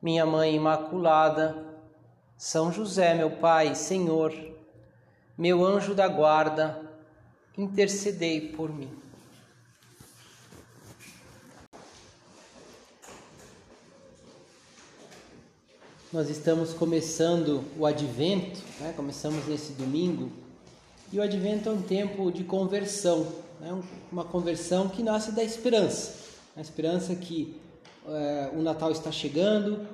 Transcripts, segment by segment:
minha Mãe Imaculada, São José, meu Pai, Senhor, meu anjo da guarda, intercedei por mim. Nós estamos começando o Advento, né? começamos nesse domingo, e o Advento é um tempo de conversão, né? uma conversão que nasce da esperança, a esperança que é, o Natal está chegando,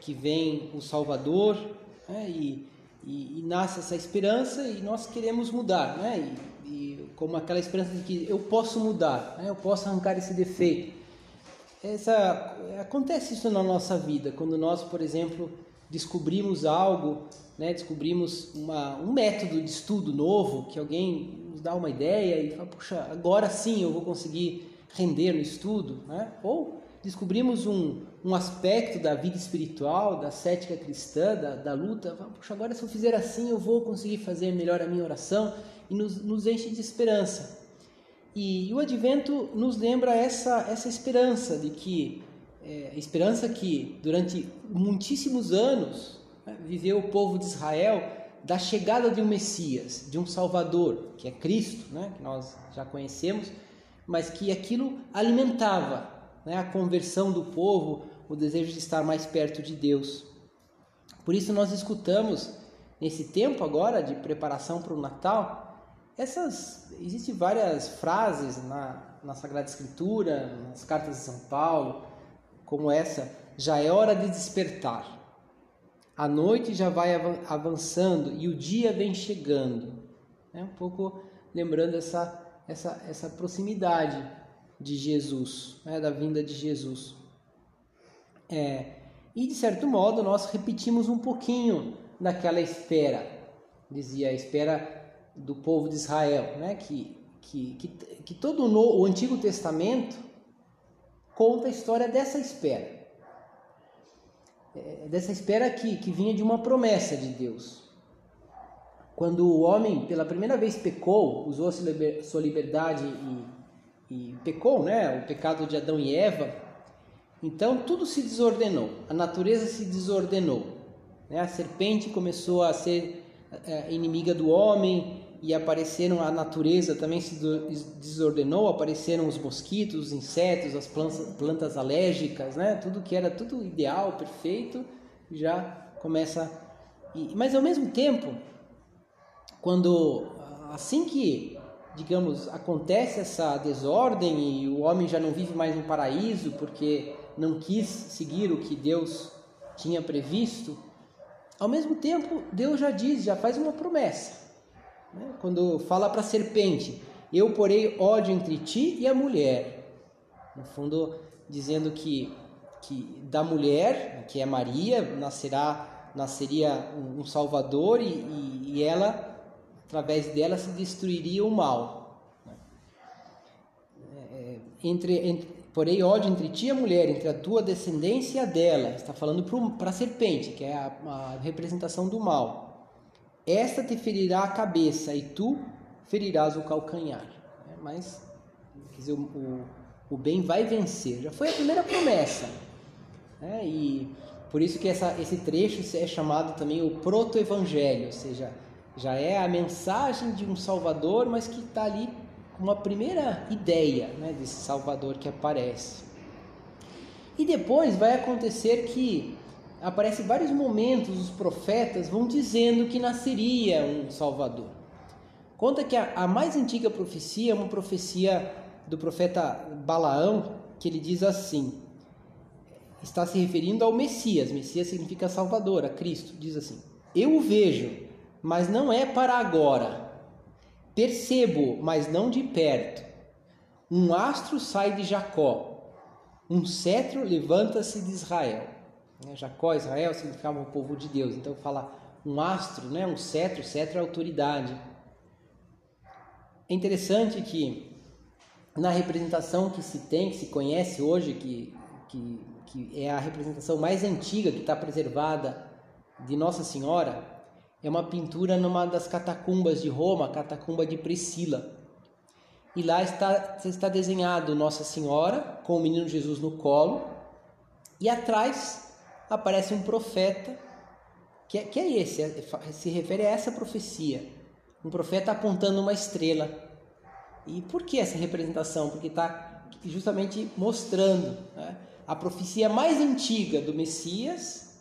que vem o Salvador, né? e, e, e, nasce essa esperança e nós queremos mudar, né? E, e, como aquela esperança de que eu posso mudar, né? eu posso arrancar esse defeito. Essa, acontece isso na nossa vida, quando nós, por exemplo, descobrimos algo, né? descobrimos uma, um método de estudo novo, que alguém nos dá uma ideia e fala, puxa, agora sim eu vou conseguir render no estudo, né? ou descobrimos um, um aspecto da vida espiritual, da cética cristã, da, da luta. Puxa, agora se eu fizer assim eu vou conseguir fazer melhor a minha oração e nos, nos enche de esperança. E, e, o advento nos lembra essa, essa esperança de que, é, esperança que durante muitíssimos anos né, viveu o povo de Israel da chegada de um Messias, de um Salvador, que é Cristo, né, que nós já conhecemos, mas que aquilo alimentava né, a conversão do povo, o desejo de estar mais perto de Deus. Por isso nós escutamos nesse tempo agora de preparação para o Natal, essas existem várias frases na, na Sagrada Escritura, nas cartas de São Paulo, como essa: já é hora de despertar. A noite já vai avançando e o dia vem chegando. É um pouco lembrando essa, essa, essa proximidade de Jesus, né, da vinda de Jesus. É, e de certo modo nós repetimos um pouquinho daquela espera, dizia a espera do povo de Israel, né, que, que, que, que todo o, o Antigo Testamento conta a história dessa espera. É, dessa espera que, que vinha de uma promessa de Deus. Quando o homem pela primeira vez pecou, usou sua liberdade e e pecou, né? O pecado de Adão e Eva. Então tudo se desordenou, a natureza se desordenou. Né? A serpente começou a ser é, inimiga do homem e apareceram a natureza também se desordenou, apareceram os mosquitos, os insetos, as plantas, plantas alérgicas, né? Tudo que era tudo ideal, perfeito, já começa. Mas ao mesmo tempo, quando assim que digamos, acontece essa desordem e o homem já não vive mais no paraíso porque não quis seguir o que Deus tinha previsto, ao mesmo tempo Deus já diz, já faz uma promessa. Né? Quando fala para a serpente: Eu porei ódio entre ti e a mulher. No fundo, dizendo que, que da mulher, que é Maria, nascerá, nasceria um Salvador e, e, e ela através dela se destruiria o mal. Né? É, entre, entre, porém, ódio entre ti e a mulher, entre a tua descendência e a dela. Está falando para a serpente, que é a, a, representação do mal. Esta te ferirá a cabeça e tu ferirás o calcanhar. É, mas, quer dizer, o, o, o, bem vai vencer. Já foi a primeira promessa. É, e por isso que essa, esse trecho é chamado também o proto-evangelho, ou seja, já é a mensagem de um Salvador, mas que está ali com uma primeira ideia né, desse Salvador que aparece. E depois vai acontecer que aparece vários momentos os profetas vão dizendo que nasceria um Salvador. Conta que a, a mais antiga profecia é uma profecia do profeta Balaão, que ele diz assim: está se referindo ao Messias. Messias significa Salvador, a Cristo. Diz assim: Eu o vejo mas não é para agora. Percebo, mas não de perto. Um astro sai de Jacó, um cetro levanta-se de Israel. Né? Jacó, Israel significava o povo de Deus. Então fala um astro, né? um cetro, cetro é autoridade. É interessante que na representação que se tem, que se conhece hoje, que, que, que é a representação mais antiga que está preservada de Nossa Senhora, é uma pintura numa das catacumbas de Roma, catacumba de Priscila. E lá está, está desenhado Nossa Senhora com o menino Jesus no colo, e atrás aparece um profeta, que é, que é esse, é, se refere a essa profecia. Um profeta apontando uma estrela. E por que essa representação? Porque está justamente mostrando né, a profecia mais antiga do Messias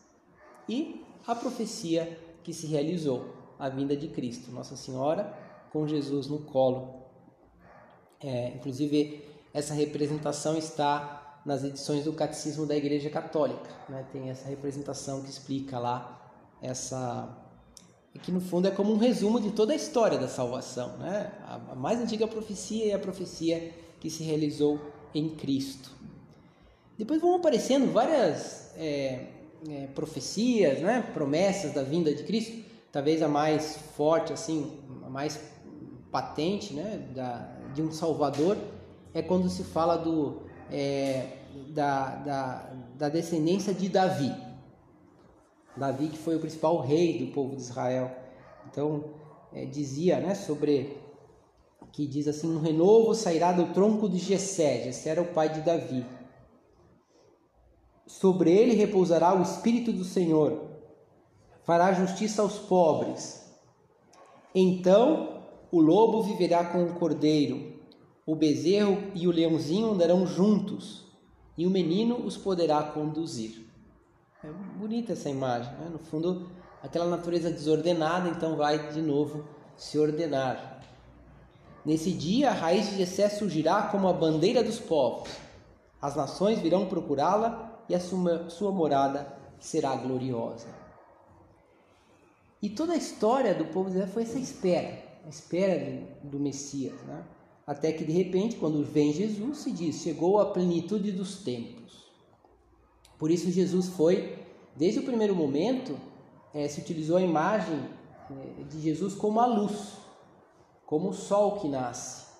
e a profecia que se realizou, a vinda de Cristo, Nossa Senhora com Jesus no colo. É, inclusive, essa representação está nas edições do Catecismo da Igreja Católica. Né? Tem essa representação que explica lá essa. que no fundo é como um resumo de toda a história da salvação. Né? A mais antiga profecia é a profecia que se realizou em Cristo. Depois vão aparecendo várias é, é, profecias, né? promessas da vinda de Cristo. Talvez a mais forte, assim, a mais patente né? da, de um Salvador é quando se fala do, é, da, da, da descendência de Davi. Davi que foi o principal rei do povo de Israel. Então, é, dizia né, sobre que diz assim, um renovo sairá do tronco de Jessé, Jessé era o pai de Davi. Sobre ele repousará o espírito do Senhor, fará justiça aos pobres. Então o lobo viverá com o cordeiro, o bezerro e o leãozinho andarão juntos, e o menino os poderá conduzir. É bonita essa imagem, né? no fundo, aquela natureza desordenada então vai de novo se ordenar. Nesse dia a raiz de Jessé surgirá como a bandeira dos povos. As nações virão procurá-la e a sua, sua morada será gloriosa. E toda a história do povo de Israel foi essa espera, a espera do, do Messias, né? Até que de repente, quando vem Jesus, se diz: chegou a plenitude dos tempos. Por isso, Jesus foi, desde o primeiro momento, é, se utilizou a imagem é, de Jesus como a luz, como o sol que nasce.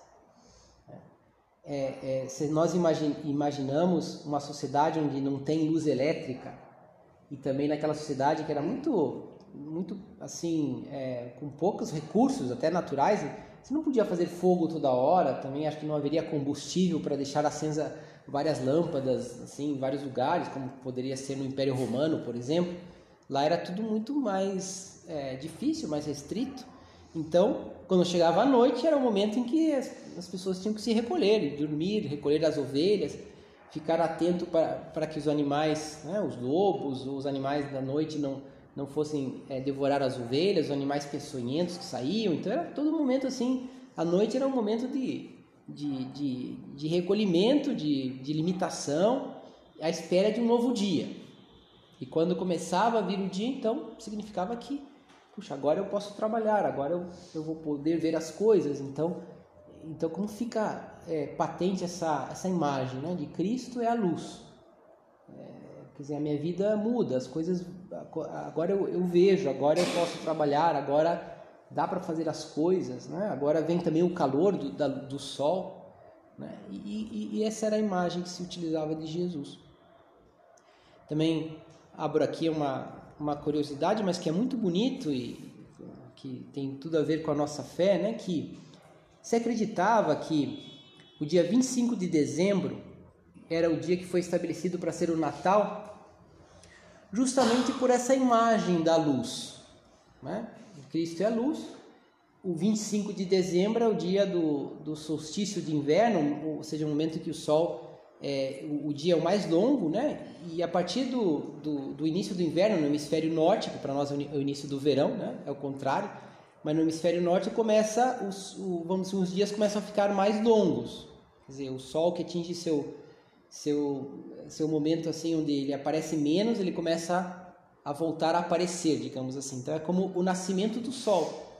É, é, se nós imagine, imaginamos uma sociedade onde não tem luz elétrica e também naquela sociedade que era muito, muito assim, é, com poucos recursos, até naturais, você não podia fazer fogo toda hora, também acho que não haveria combustível para deixar acesa várias lâmpadas assim em vários lugares, como poderia ser no Império Romano, por exemplo. Lá era tudo muito mais é, difícil, mais restrito. Então, quando chegava a noite, era o momento em que as, as pessoas tinham que se recolher, dormir, recolher as ovelhas, ficar atento para que os animais, né, os lobos, os animais da noite não não fossem é, devorar as ovelhas, os animais peçonhentos que saíam. Então era todo momento assim, a noite era um momento de, de, de, de recolhimento, de, de limitação, à espera de um novo dia. E quando começava a vir o dia, então significava que, puxa, agora eu posso trabalhar, agora eu, eu vou poder ver as coisas. Então, então como fica é, patente essa, essa imagem né, de Cristo é a luz. É, Quer dizer, a minha vida muda, as coisas. Agora eu, eu vejo, agora eu posso trabalhar, agora dá para fazer as coisas, né? agora vem também o calor do, da, do sol. Né? E, e, e, essa era a imagem que se utilizava de Jesus. Também abro aqui uma, uma curiosidade, mas que é muito bonito e que tem tudo a ver com a nossa fé, né? que se acreditava que o dia 25 de dezembro era o dia que foi estabelecido para ser o Natal, justamente por essa imagem da luz. Né? Cristo é a luz. O 25 de dezembro é o dia do, do solstício de inverno, ou seja, o momento que o sol é, o, o, dia é o mais longo, né? E a partir do, do, do início do inverno no hemisfério norte, que para nós é o início do verão, né? É o contrário. Mas no hemisfério norte começa os, o, vamos dizer, os dias começam a ficar mais longos. Quer dizer, o sol que atinge seu seu, seu momento assim onde ele aparece menos, ele começa a voltar a aparecer, digamos assim. Então é como o nascimento do sol.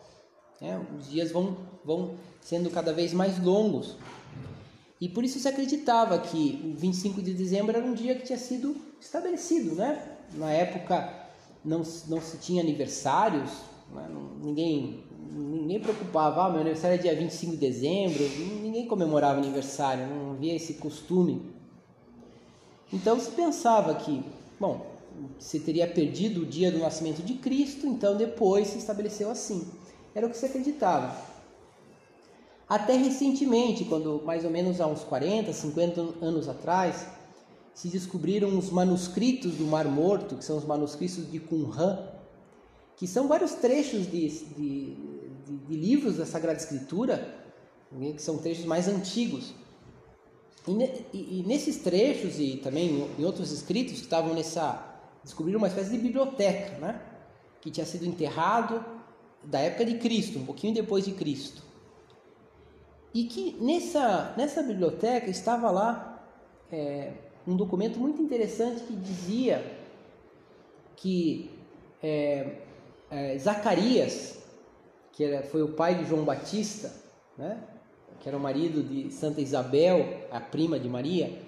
Né? Os dias vão, vão sendo cada vez mais longos. E por isso se acreditava que o 25 de dezembro era um dia que tinha sido estabelecido, né? Na época não, não se tinha aniversários, né? ninguém ninguém preocupava, ah, meu aniversário é dia 25 de dezembro, ninguém comemorava aniversário, não havia esse costume. Então se pensava que, bom, se teria perdido o dia do nascimento de Cristo, então depois se estabeleceu assim. Era o que se acreditava. Até recentemente, quando mais ou menos há uns 40, 50 anos atrás, se descobriram os manuscritos do Mar Morto, que são os manuscritos de Qumran, que são vários trechos de, de, de, de livros da Sagrada Escritura, né, que são trechos mais antigos. E, e, e nesses trechos e também em outros escritos que estavam nessa descobriram uma espécie de biblioteca, né? que tinha sido enterrado da época de Cristo, um pouquinho depois de Cristo. E que nessa, nessa biblioteca estava lá é, um documento muito interessante que dizia que é, é, Zacarias, que era, foi o pai de João Batista, né? que era o marido de Santa Isabel, a prima de Maria,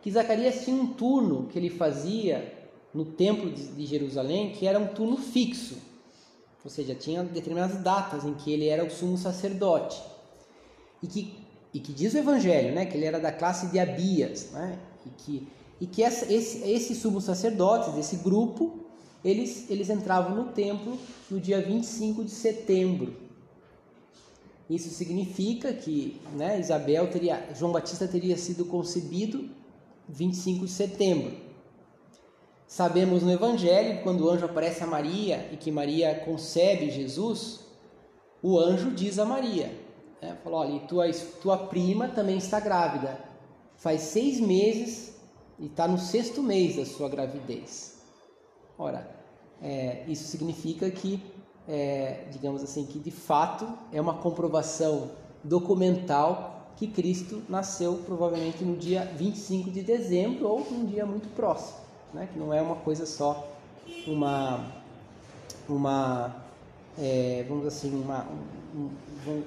que Zacarias tinha um turno que ele fazia no templo de Jerusalém que era um turno fixo, ou seja, tinha determinadas datas em que ele era o sumo sacerdote e que, e que diz o Evangelho, né, que ele era da classe de Abias, né, e que, e que essa, esse, esses sumos sacerdotes, desse grupo, eles, eles entravam no templo no dia 25 de setembro. Isso significa que né, Isabel teria, João Batista teria sido concebido 25 de setembro. Sabemos no Evangelho quando o anjo aparece a Maria e que Maria concebe Jesus, o anjo diz a Maria: né, falou, olha, tua, tua prima também está grávida, faz seis meses e está no sexto mês da sua gravidez. Ora, é, isso significa que, é, digamos assim, que de fato é uma comprovação documental que Cristo nasceu provavelmente no dia 25 de dezembro ou num dia muito próximo né? que não é uma coisa só, uma, uma é, vamos assim, uma,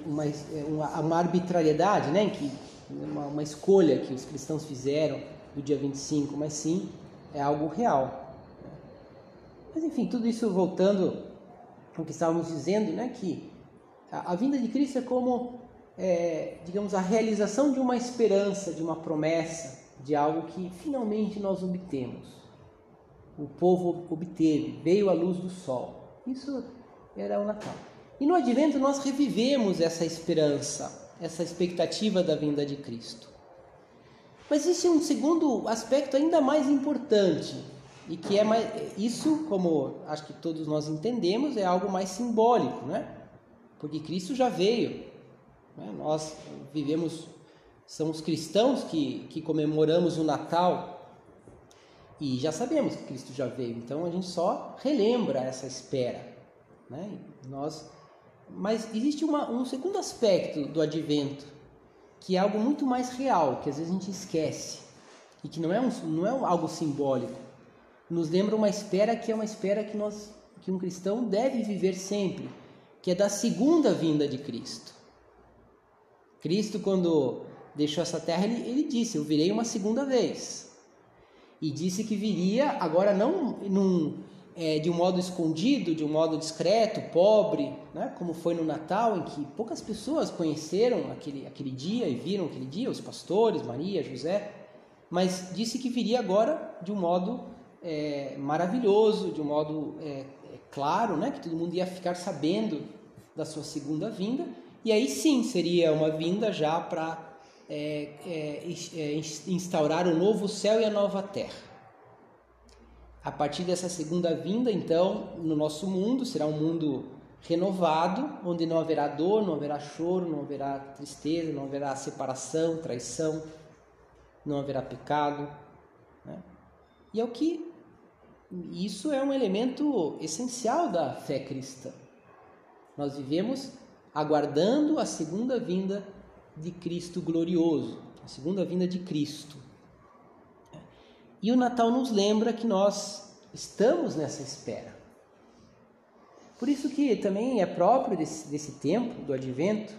uma, uma, uma arbitrariedade, né? que, uma, uma escolha que os cristãos fizeram do dia 25, mas sim é algo real. Mas enfim, tudo isso voltando ao que estávamos dizendo, né? que a, a vinda de Cristo é como, é, digamos, a realização de uma esperança, de uma promessa, de algo que finalmente nós obtemos o povo obteve, veio a luz do sol. Isso era o Natal. E no advento nós revivemos essa esperança, essa expectativa da vinda de Cristo. Mas existe um segundo aspecto ainda mais importante, e que é mais, isso, como acho que todos nós entendemos, é algo mais simbólico, né? Porque Cristo já veio. Né? Nós vivemos, somos cristãos que, que comemoramos o Natal e já sabemos que Cristo já veio, então a gente só relembra essa espera. Né? Nós, mas existe uma, um segundo aspecto do advento, que é algo muito mais real, que às vezes a gente esquece, e que não é, um, não é algo simbólico. Nos lembra uma espera que é uma espera que, nós, que um cristão deve viver sempre, que é da segunda vinda de Cristo. Cristo, quando deixou essa terra, ele, ele disse: Eu virei uma segunda vez e disse que viria agora não num, é, de um modo escondido, de um modo discreto, pobre, né? como foi no Natal, em que poucas pessoas conheceram aquele, aquele dia e viram aquele dia, os pastores, Maria, José, mas disse que viria agora de um modo é, maravilhoso, de um modo é, é claro, né? que todo mundo ia ficar sabendo da sua segunda vinda, e aí sim seria uma vinda já para é, é, instaurar o novo céu e a nova terra. A partir dessa segunda vinda, então, no nosso mundo, será um mundo renovado, onde não haverá dor, não haverá choro, não haverá tristeza, não haverá separação, traição, não haverá pecado. Né? E é o que isso é um elemento essencial da fé cristã. Nós vivemos aguardando a segunda vinda de Cristo glorioso, a segunda vinda de Cristo. E o Natal nos lembra que nós estamos nessa espera. Por isso que também é próprio desse, desse tempo, do advento,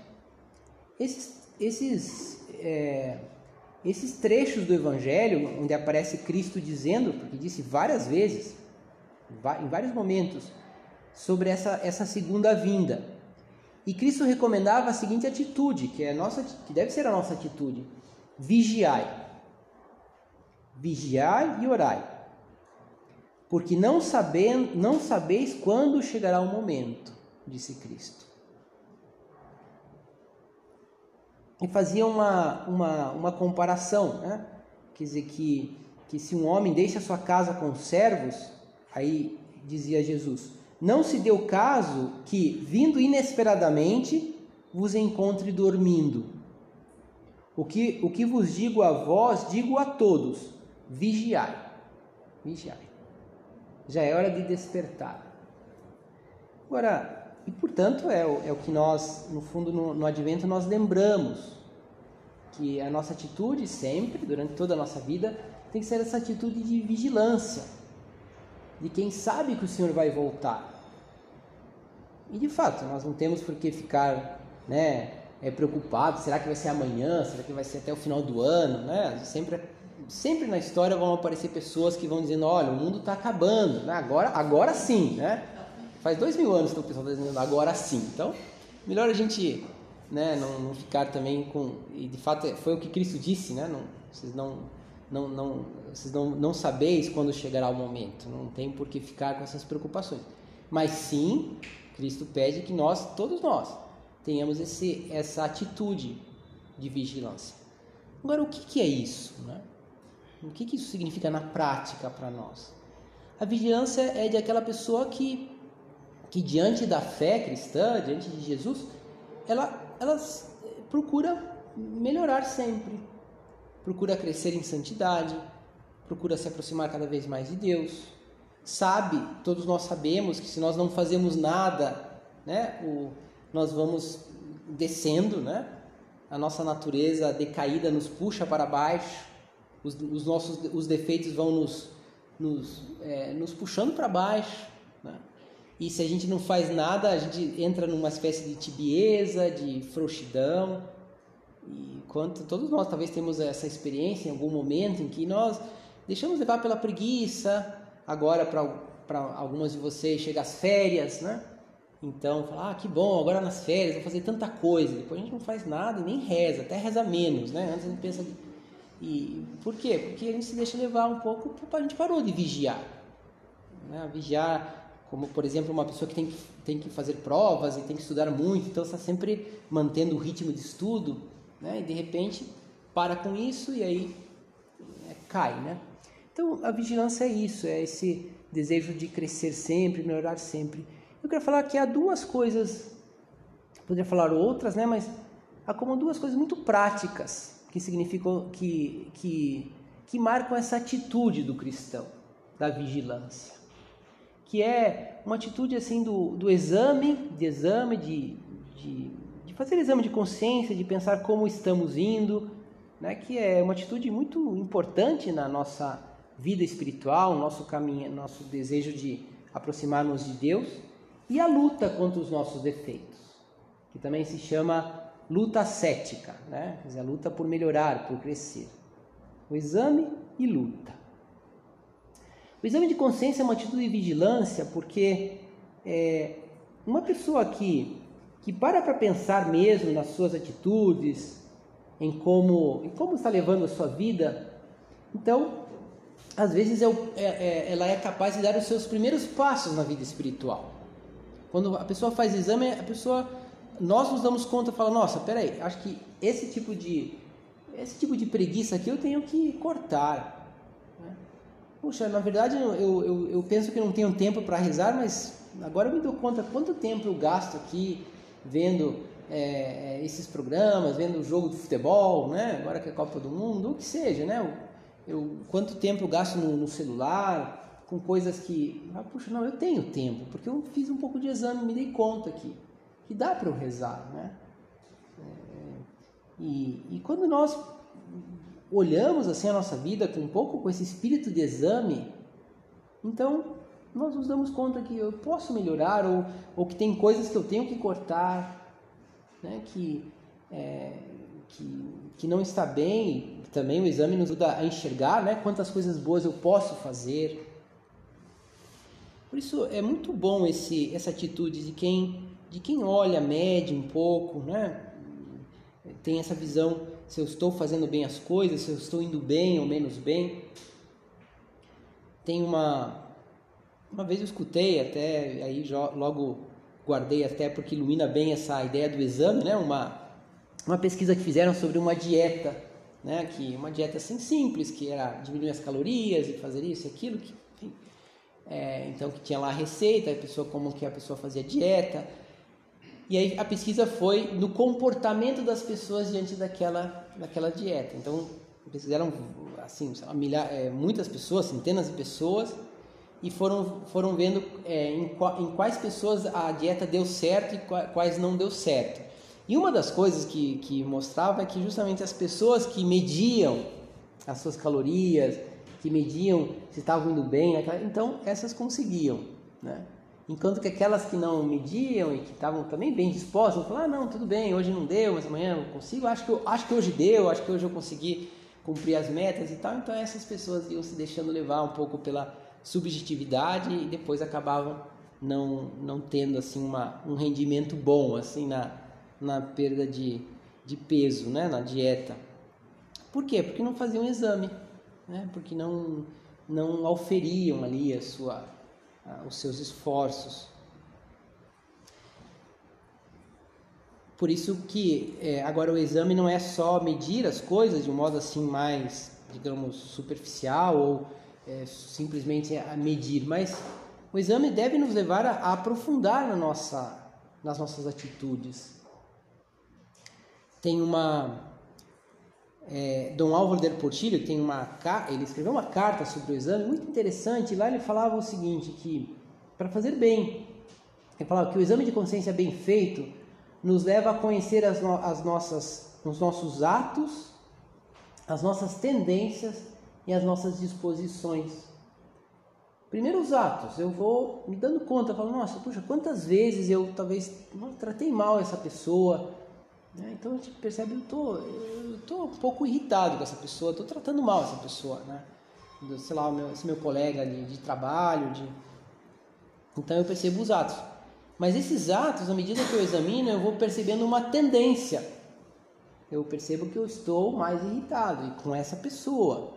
esses, esses é, esses trechos do Evangelho, onde aparece Cristo dizendo, porque disse várias vezes, em vários momentos, sobre essa, essa segunda vinda. E Cristo recomendava a seguinte atitude, que, é nossa, que deve ser a nossa atitude: vigiai. Vigiai e orai. Porque não, sabem, não sabeis quando chegará o momento, disse Cristo. E fazia uma, uma, uma comparação, né? quer dizer, que, que se um homem deixa sua casa com servos, aí dizia Jesus, não se deu caso que, vindo inesperadamente, vos encontre dormindo. O que, o que vos digo a vós, digo a todos: vigiai. Vigiai. Já é hora de despertar. Agora, e portanto é o, é o que nós, no fundo, no, no advento, nós lembramos que a nossa atitude sempre, durante toda a nossa vida, tem que ser essa atitude de vigilância de quem sabe que o Senhor vai voltar. E de fato, nós não temos por que ficar né, é, preocupados, será que vai ser amanhã, será que vai ser até o final do ano, né? Sempre, sempre na história vão aparecer pessoas que vão dizendo, olha, o mundo está acabando, né? agora, agora sim, né? Faz dois mil anos que o pessoal está dizendo agora sim. Então, melhor a gente né, não, não, ficar também com... E de fato foi o que Cristo disse, né? Não, vocês não não, não, vocês não, não sabeis quando chegará o momento, não tem por que ficar com essas preocupações. Mas sim, Cristo pede que nós, todos nós, tenhamos esse, essa atitude de vigilância. Agora, o que, que é isso? Né? O que, que isso significa na prática para nós? A vigilância é de aquela pessoa que, que diante da fé cristã, diante de Jesus, ela, ela procura melhorar sempre, procura crescer em santidade, procura se aproximar cada vez mais de Deus. Sabe, todos nós sabemos que se nós não fazemos nada, né, o, nós vamos descendo, né? A nossa natureza decaída nos puxa para baixo, os, os nossos os defeitos vão nos, nos, é, nos puxando para baixo, né? E se a gente não faz nada, a gente entra numa espécie de tibieza, de frouxidão. E quanto todos nós talvez temos essa experiência em algum momento em que nós deixamos levar pela preguiça, agora para algumas de vocês chega as férias, né? Então, falar, ah, que bom, agora nas férias vou fazer tanta coisa. Depois a gente não faz nada e nem reza, até reza menos, né? Antes a gente pensa. E por quê? Porque a gente se deixa levar um pouco, a gente parou de vigiar. Né? Vigiar, como por exemplo, uma pessoa que tem, que tem que fazer provas e tem que estudar muito, então está sempre mantendo o ritmo de estudo né? E de repente para com isso e aí é, cai, né? Então a vigilância é isso, é esse desejo de crescer sempre, melhorar sempre. Eu quero falar que há duas coisas, poderia falar outras, né? Mas há como duas coisas muito práticas que significam que que que marcam essa atitude do cristão, da vigilância, que é uma atitude assim do, do exame, de exame, de, de fazer exame de consciência, de pensar como estamos indo, né, que é uma atitude muito importante na nossa vida espiritual, nosso caminho, nosso desejo de aproximar-nos de Deus, e a luta contra os nossos defeitos, que também se chama luta cética, né? quer dizer, a luta por melhorar, por crescer. O exame e luta. O exame de consciência é uma atitude de vigilância porque é, uma pessoa que que para para pensar mesmo nas suas atitudes, em como, em como está levando a sua vida, então, às vezes é, é, é, ela é capaz de dar os seus primeiros passos na vida espiritual. Quando a pessoa faz exame, a pessoa, nós nos damos conta, fala, nossa, peraí, acho que esse tipo de, esse tipo de preguiça aqui eu tenho que cortar. Né? Puxa, na verdade eu, eu, eu penso que não tenho tempo para rezar, mas agora eu me dou conta quanto tempo eu gasto aqui vendo é, é, esses programas, vendo o jogo de futebol, né? agora que é Copa do Mundo, o que seja, né? Eu, eu quanto tempo eu gasto no, no, celular, com coisas que, ah, puxa, não, eu tenho tempo, porque eu fiz um pouco de exame, me dei conta que, que dá para eu rezar, né? É, e, e quando nós olhamos assim a nossa vida com um pouco com esse espírito de exame, então nós nos damos conta que eu posso melhorar ou, ou que tem coisas que eu tenho que cortar, né? que, é, que, que não está bem, também o exame nos ajuda a enxergar né, quantas coisas boas eu posso fazer. Por isso é muito bom esse, essa atitude de quem, de quem olha, mede um pouco, né? tem essa visão se eu estou fazendo bem as coisas, se eu estou indo bem ou menos bem. Tem uma uma vez eu escutei até aí logo guardei até porque ilumina bem essa ideia do exame, né? Uma uma pesquisa que fizeram sobre uma dieta, né? Que uma dieta assim simples, que era diminuir as calorias e fazer isso e aquilo, que, enfim, é, então que tinha lá a receita, a pessoa como que a pessoa fazia dieta. E aí a pesquisa foi no comportamento das pessoas diante daquela, daquela dieta. Então, fizeram assim, lá, milha, é, muitas pessoas, centenas de pessoas, e foram, foram vendo é, em, em, quais pessoas a dieta deu certo e quais não deu certo. E uma das coisas que, que mostrava é que justamente as pessoas que mediam as suas calorias, que mediam se estavam indo bem, então essas conseguiam, né? Enquanto que aquelas que não mediam e que estavam também bem dispostas, falaram, ah, não, tudo bem, hoje não deu, mas amanhã eu consigo, acho que, eu, acho que hoje deu, acho que hoje eu consegui cumprir as metas e tal. Então essas pessoas iam se deixando levar um pouco pela subjetividade e depois acabavam não, não tendo assim uma, um rendimento bom assim na, na perda de, de peso, né, na dieta. Por quê? Porque não faziam exame, né? porque não, não auferiam ali a sua os seus esforços. Por isso que é, agora o exame não é só medir as coisas de um modo assim mais, digamos, superficial ou é, simplesmente a medir, mas o exame deve nos levar a, a aprofundar na nossa, nas nossas atitudes. Tem uma é, Dom Álvaro del Portillo tem uma ele escreveu uma carta sobre o exame muito interessante. Lá ele falava o seguinte que para fazer bem, ele falava que o exame de consciência bem feito nos leva a conhecer as, no, as nossas os nossos atos, as nossas tendências e as nossas disposições. Primeiro os atos, eu vou me dando conta, falando, nossa, puxa, quantas vezes eu talvez tratei mal essa pessoa, né? Então a gente percebe, eu tô, eu tô um pouco irritado com essa pessoa, estou tratando mal essa pessoa, né? Sei lá, meu, esse meu colega de, de trabalho, de... então eu percebo os atos. Mas esses atos, à medida que eu examino, eu vou percebendo uma tendência. Eu percebo que eu estou mais irritado e com essa pessoa.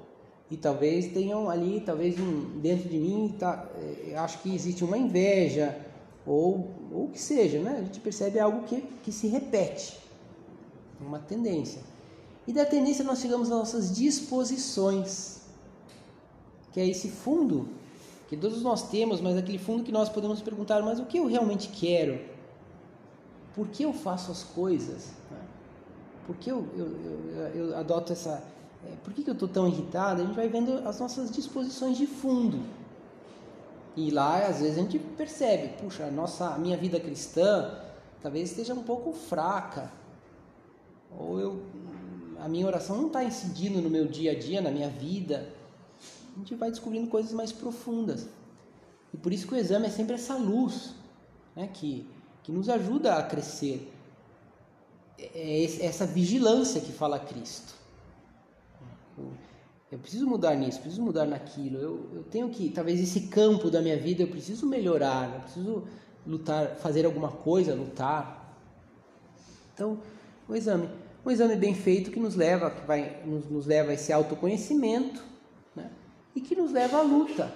E talvez tenham ali, talvez um, dentro de mim, tá, eh, acho que existe uma inveja, ou o que seja, né? A gente percebe algo que, que se repete uma tendência. E da tendência nós chegamos às nossas disposições, que é esse fundo que todos nós temos, mas aquele fundo que nós podemos perguntar: mas o que eu realmente quero? Por que eu faço as coisas? Por que eu, eu, eu, eu adoto essa. É, por que, que eu estou tão irritado? A gente vai vendo as nossas disposições de fundo. E lá, às vezes, a gente percebe: puxa, a, nossa, a minha vida cristã talvez esteja um pouco fraca ou eu a minha oração não está incidindo no meu dia a dia, na minha vida, a gente vai descobrindo coisas mais profundas. E por isso que o exame é sempre essa luz né, que, que nos ajuda a crescer. É, é essa vigilância que fala Cristo. Eu, preciso mudar nisso, preciso mudar naquilo. Eu, eu tenho que, talvez esse campo da minha vida, eu preciso melhorar, eu preciso lutar, fazer alguma coisa, lutar. Então, o exame. Um exame bem feito que nos leva, que vai, nos, nos leva a esse autoconhecimento né? e que nos leva à luta.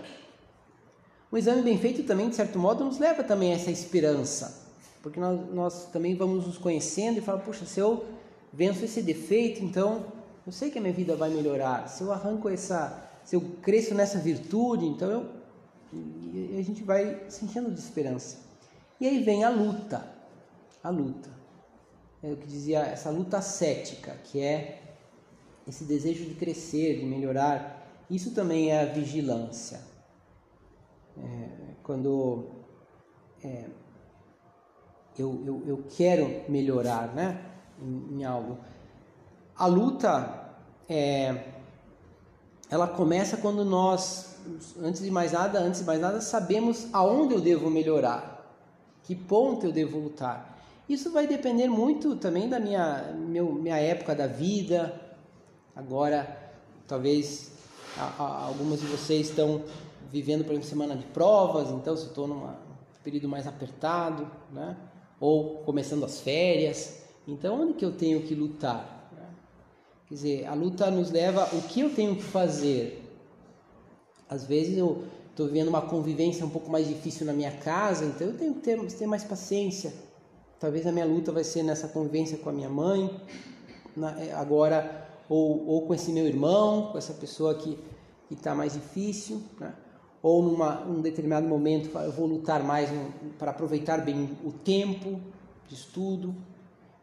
Um exame bem feito também, de certo modo, nos leva também a essa esperança, porque nós, nós também vamos nos conhecendo e falamos, puxa, se eu venço esse defeito, então eu sei que a minha vida vai melhorar. Se eu arranco essa, se eu cresço nessa virtude, então eu, a gente vai se enchendo de esperança. E aí vem a luta, a luta é o que dizia essa luta cética, que é esse desejo de crescer, de melhorar. Isso também é a vigilância. É, quando é, eu, eu, eu quero melhorar né, em, em algo. A luta é, ela começa quando nós, antes de mais nada, antes de mais nada, sabemos aonde eu devo melhorar, que ponto eu devo lutar. Isso vai depender muito também da minha, meu, minha época da vida. Agora, talvez a, a, alguns de vocês estão vivendo, por exemplo, semana de provas, então se estou num período mais apertado, né? ou começando as férias. Então, onde que eu tenho que lutar? Quer dizer, a luta nos leva o que eu tenho que fazer. Às vezes eu estou vivendo uma convivência um pouco mais difícil na minha casa, então eu tenho que ter, ter mais paciência. Talvez a minha luta vai ser nessa convivência com a minha mãe, na, é, agora, ou, ou com esse meu irmão, com essa pessoa que está mais difícil, né? ou numa um determinado momento eu vou lutar mais para aproveitar bem o tempo de estudo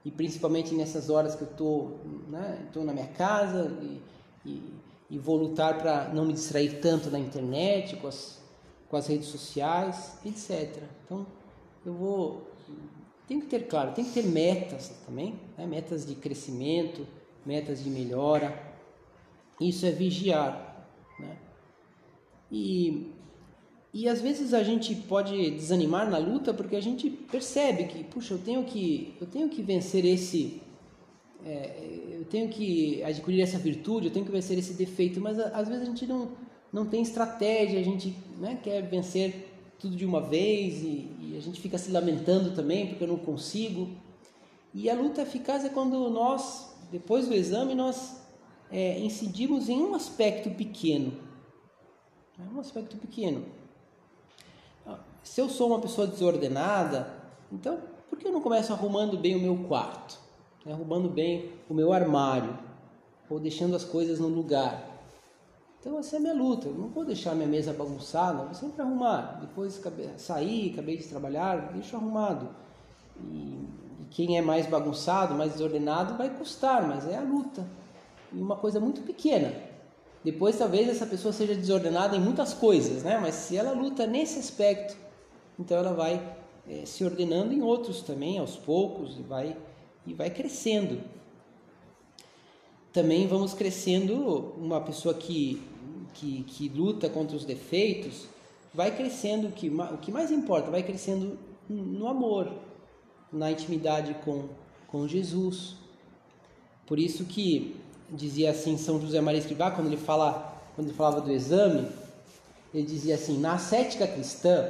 e principalmente nessas horas que eu estou né, tô na minha casa e, e, e vou lutar para não me distrair tanto na internet com as, com as redes sociais etc então eu vou tem que ter, claro, tem que ter metas também, né? metas de crescimento, metas de melhora. Isso é vigiar. Né? E, e às vezes a gente pode desanimar na luta porque a gente percebe que, puxa, eu tenho que, eu tenho que vencer esse. É, eu tenho que adquirir essa virtude, eu tenho que vencer esse defeito, mas às vezes a gente não, não tem estratégia, a gente né, quer vencer tudo de uma vez e, a gente fica se lamentando também porque eu não consigo. E a luta eficaz é quando nós, depois do exame, nós é, incidimos em um aspecto pequeno. Né? Um aspecto pequeno. Se eu sou uma pessoa desordenada, então por que eu não começo arrumando bem o meu quarto? Né? Arrumando bem o meu armário? Ou deixando as coisas no lugar? Então essa é a minha luta. Eu não vou deixar minha mesa bagunçada, vou sempre arrumar. Depois sair, acabei de trabalhar, deixo arrumado. E, e, quem é mais bagunçado, mais desordenado, vai custar, mas é a luta. E uma coisa muito pequena. Depois talvez essa pessoa seja desordenada em muitas coisas, né? Mas se ela luta nesse aspecto, então ela vai é, se ordenando em outros também, aos poucos, e vai, e vai crescendo também vamos crescendo uma pessoa que, que, que luta contra os defeitos vai crescendo o que, o que mais importa vai crescendo no amor na intimidade com, com Jesus. Por isso que dizia assim São José Maria Escrivá quando ele fala quando ele falava do exame ele dizia assim na ascética cristã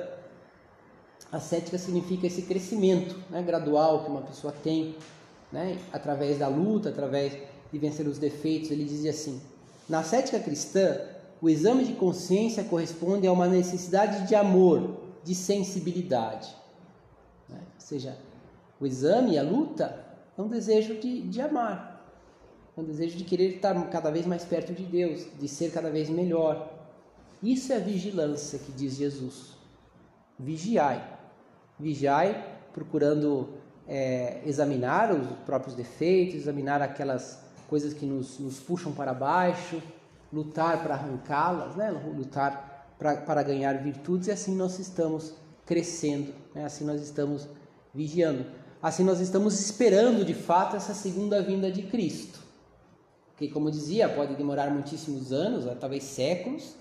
a cética significa esse crescimento né, gradual que uma pessoa tem né, através da luta através de vencer os defeitos, ele dizia assim: Na cética cristã, o exame de consciência corresponde a uma necessidade de amor, de sensibilidade. Né? Ou seja, o exame a luta é um desejo de, de amar, é um desejo de querer estar cada vez mais perto de Deus, de ser cada vez melhor. Isso é a vigilância que diz Jesus. Vigiai. Vigiai procurando é, examinar os próprios defeitos, examinar aquelas coisas que nos, nos puxam para baixo, lutar para arrancá-las, né? lutar para ganhar virtudes, e assim nós estamos crescendo, né? assim nós estamos vigiando, assim nós estamos esperando de fato essa segunda vinda de Cristo. Que, como dizia, pode demorar muitíssimos anos, talvez séculos,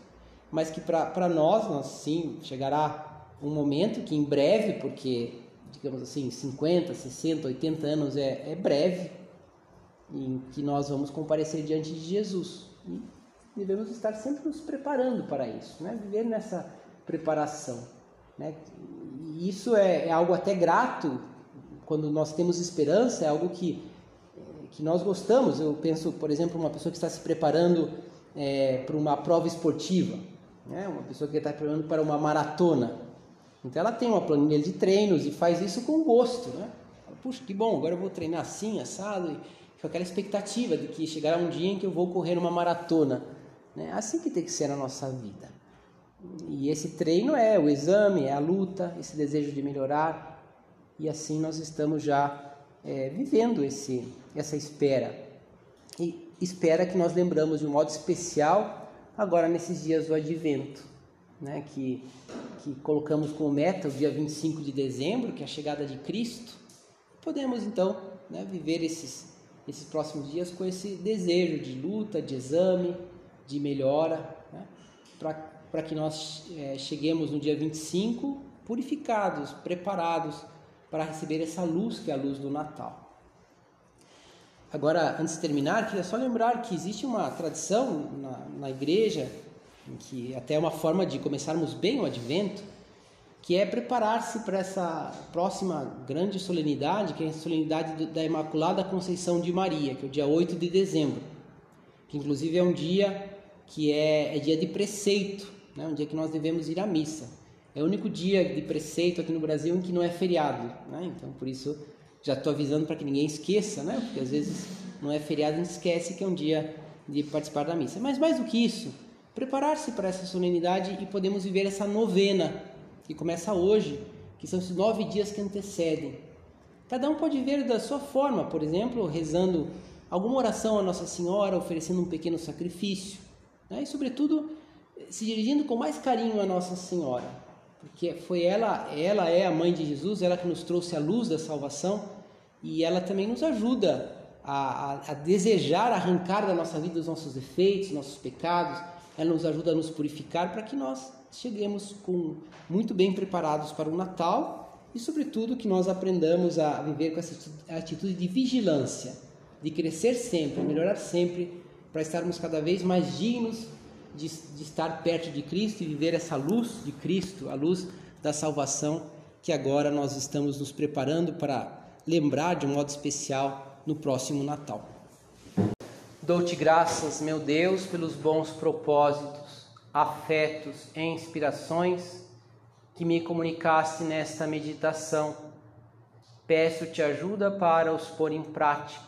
mas que para nós, nós sim, chegará um momento que em breve, porque, digamos assim, 50, 60, 80 anos é, é breve, em que nós vamos comparecer diante de Jesus. Devemos estar sempre nos preparando para isso, né? viver nessa preparação. Né? E isso é, é, algo até grato, quando nós temos esperança, é algo que, que nós gostamos. Eu penso, por exemplo, uma pessoa que está se preparando é, para uma prova esportiva, né? uma pessoa que está preparando para uma maratona. Então ela tem uma planilha de treinos e faz isso com gosto. Né? Puxa, que bom, agora eu vou treinar assim, assado. E com aquela expectativa de que chegará um dia em que eu vou correr uma maratona. Né? Assim que tem que ser na nossa vida. E esse treino é o exame, é a luta, esse desejo de melhorar. E assim nós estamos já é, vivendo esse, essa espera. E espera que nós lembramos de um modo especial agora nesses dias do advento. Né, que, que colocamos como meta o dia 25 de dezembro, que é a chegada de Cristo, podemos então né, viver esses, esses próximos dias com esse desejo de luta, de exame, de melhora, né? para que nós é, cheguemos no dia 25 purificados, preparados para receber essa luz que é a luz do Natal. Agora, antes de terminar, queria só lembrar que existe uma tradição na, na igreja, que até é uma forma de começarmos bem o advento, que é preparar-se para essa próxima grande solenidade, que é a solenidade da Imaculada Conceição de Maria, que é o dia 8 de dezembro, que inclusive é um dia que é, é dia de preceito, né? um dia que nós devemos ir à missa. É o único dia de preceito aqui no Brasil em que não é feriado, né? então por isso já estou avisando para que ninguém esqueça, né? porque às vezes não é feriado a gente esquece que é um dia de participar da missa. Mas mais do que isso, preparar-se para essa solenidade e podemos viver essa novena que começa hoje, que são esses nove dias que antecedem. Cada um pode ver da sua forma, por exemplo, rezando alguma oração à Nossa Senhora, oferecendo um pequeno sacrifício, né? e, sobretudo, se dirigindo com mais carinho à Nossa Senhora, porque foi ela, ela é a mãe de Jesus, ela que nos trouxe a luz da salvação e ela também nos ajuda a, a, a desejar arrancar da nossa vida os nossos defeitos, nossos pecados. Ela nos ajuda a nos purificar para que nós cheguemos com, muito bem preparados para o Natal e, sobretudo, que nós aprendamos a viver com essa atitude de vigilância, de crescer sempre, melhorar sempre, para estarmos cada vez mais dignos de, de estar perto de Cristo e viver essa luz de Cristo, a luz da salvação que agora nós estamos nos preparando para lembrar de um modo especial no próximo Natal. Dou-te graças, meu Deus, pelos bons propósitos afetos e inspirações que me comunicaste nesta meditação. Peço-te ajuda para os pôr em prática.